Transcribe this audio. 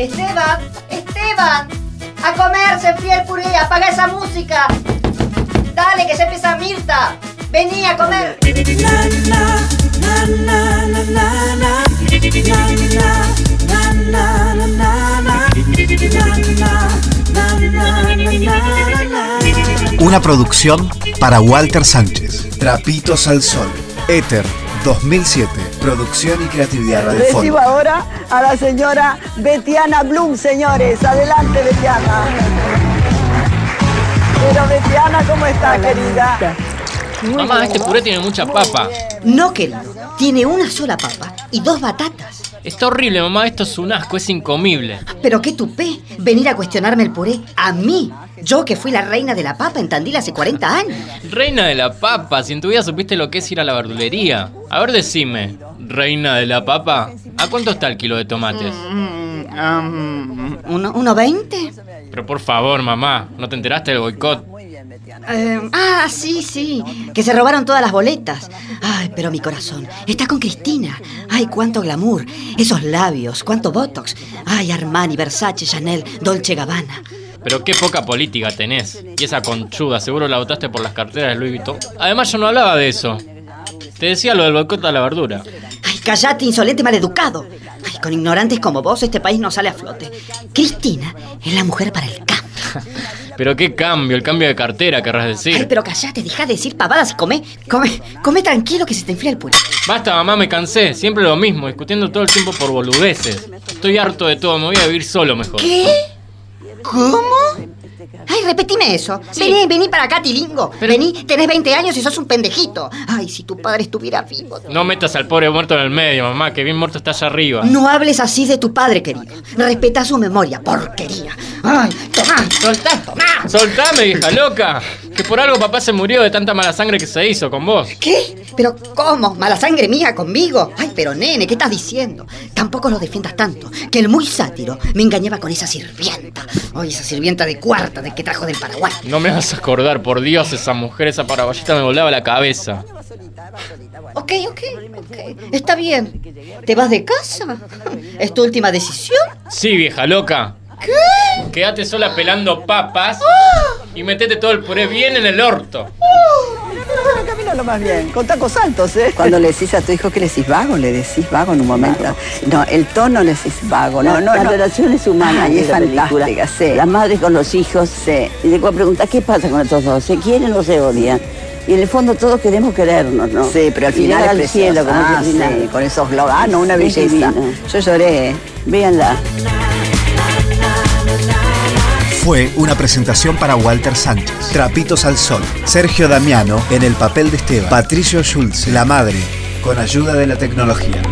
Esteban, Esteban, a comer, se enfría el puré, apaga esa música. Dale, que ya empieza Mirta. Vení a comer. Una producción para Walter Sánchez. Trapitos al Sol. Éter 2007. Producción y creatividad Recibo radiofónica. ahora a la señora Betiana Blum, señores. Adelante, Betiana. Pero Betiana, ¿cómo está, querida? Mamá, este puré tiene mucha papa. No, querido. Tiene una sola papa y dos batatas. Está horrible, mamá. Esto es un asco, es incomible. Pero qué tupé venir a cuestionarme el puré. A mí. Yo que fui la reina de la papa en Tandil hace 40 años. Reina de la papa, si en tu vida supiste lo que es ir a la verdulería. A ver, decime, reina de la papa, ¿a cuánto está el kilo de tomates? Mm, um, ¿uno, ¿Uno veinte? Pero por favor, mamá, ¿no te enteraste del boicot? Eh, ah, sí, sí. Que se robaron todas las boletas. Ay, pero mi corazón está con Cristina. Ay, cuánto glamour. Esos labios, cuánto botox. Ay, Armani, Versace, Chanel, Dolce Gabbana. Pero qué poca política tenés. Y esa conchuda, seguro la votaste por las carteras de Louis Vuitton. Además, yo no hablaba de eso. Te decía lo del boicot a la verdura. Ay, callate, insolente maleducado. Ay, con ignorantes como vos este país no sale a flote. Cristina es la mujer para el cambio. Pero qué cambio, el cambio de cartera, querrás Ay, decir. pero callate, deja de decir pavadas y come, come, come tranquilo que se te enfría el puré. Basta, mamá, me cansé. Siempre lo mismo, discutiendo todo el tiempo por boludeces. Estoy harto de todo, me voy a vivir solo mejor. ¿Qué? ¿Cómo? Ay, repetime eso. Vení, vení para acá, tilingo. Pero- Vení, tenés 20 años y sos un pendejito. Ay, si tu padre estuviera vivo. No metas al pobre muerto en el medio, mamá, que bien muerto está allá arriba. No hables así de tu padre, querido. Respeta su memoria, porquería. Ay, tomá, soltá, tomá. Soltame, vieja loca. Que por algo papá se murió de tanta mala sangre que se hizo con vos. ¿Qué? ¿Pero cómo? ¿Mala sangre mía conmigo? Ay, pero nene, ¿qué estás diciendo? Tampoco lo defiendas tanto. Que el muy sátiro me engañaba con esa sirvienta. Ay, esa sirvienta de cuarta, de que trajo del Paraguay. No me vas a acordar, por Dios, esa mujer, esa paraguayita me volaba la cabeza. Ok, ok, ok. Está bien. ¿Te vas de casa? ¿Es tu última decisión? Sí, vieja loca. ¿Qué? Quédate sola pelando papas y metete todo el puré bien en el orto. Pero camina más bien, con tacos altos, ¿eh? Cuando le decís a tu hijo que le decís vago, le decís vago en un momento. No, el tono le decís vago. No, La- no, las no. relaciones humanas de es la película. fantástica, sí. La madre con los hijos. Sí. Y después pregunta, ¿qué pasa con estos dos? ¿Se quieren o se odian? Y en el fondo todos queremos querernos, ¿no? Sí, pero al final al cielo, como Ah, sí, con esos globos. Ah, no, una belleza. divina. Yo lloré. Véanla. Fue una presentación para Walter Sánchez. Trapitos al Sol. Sergio Damiano en el papel de Esteban. Patricio Schulz, la madre, con ayuda de la tecnología.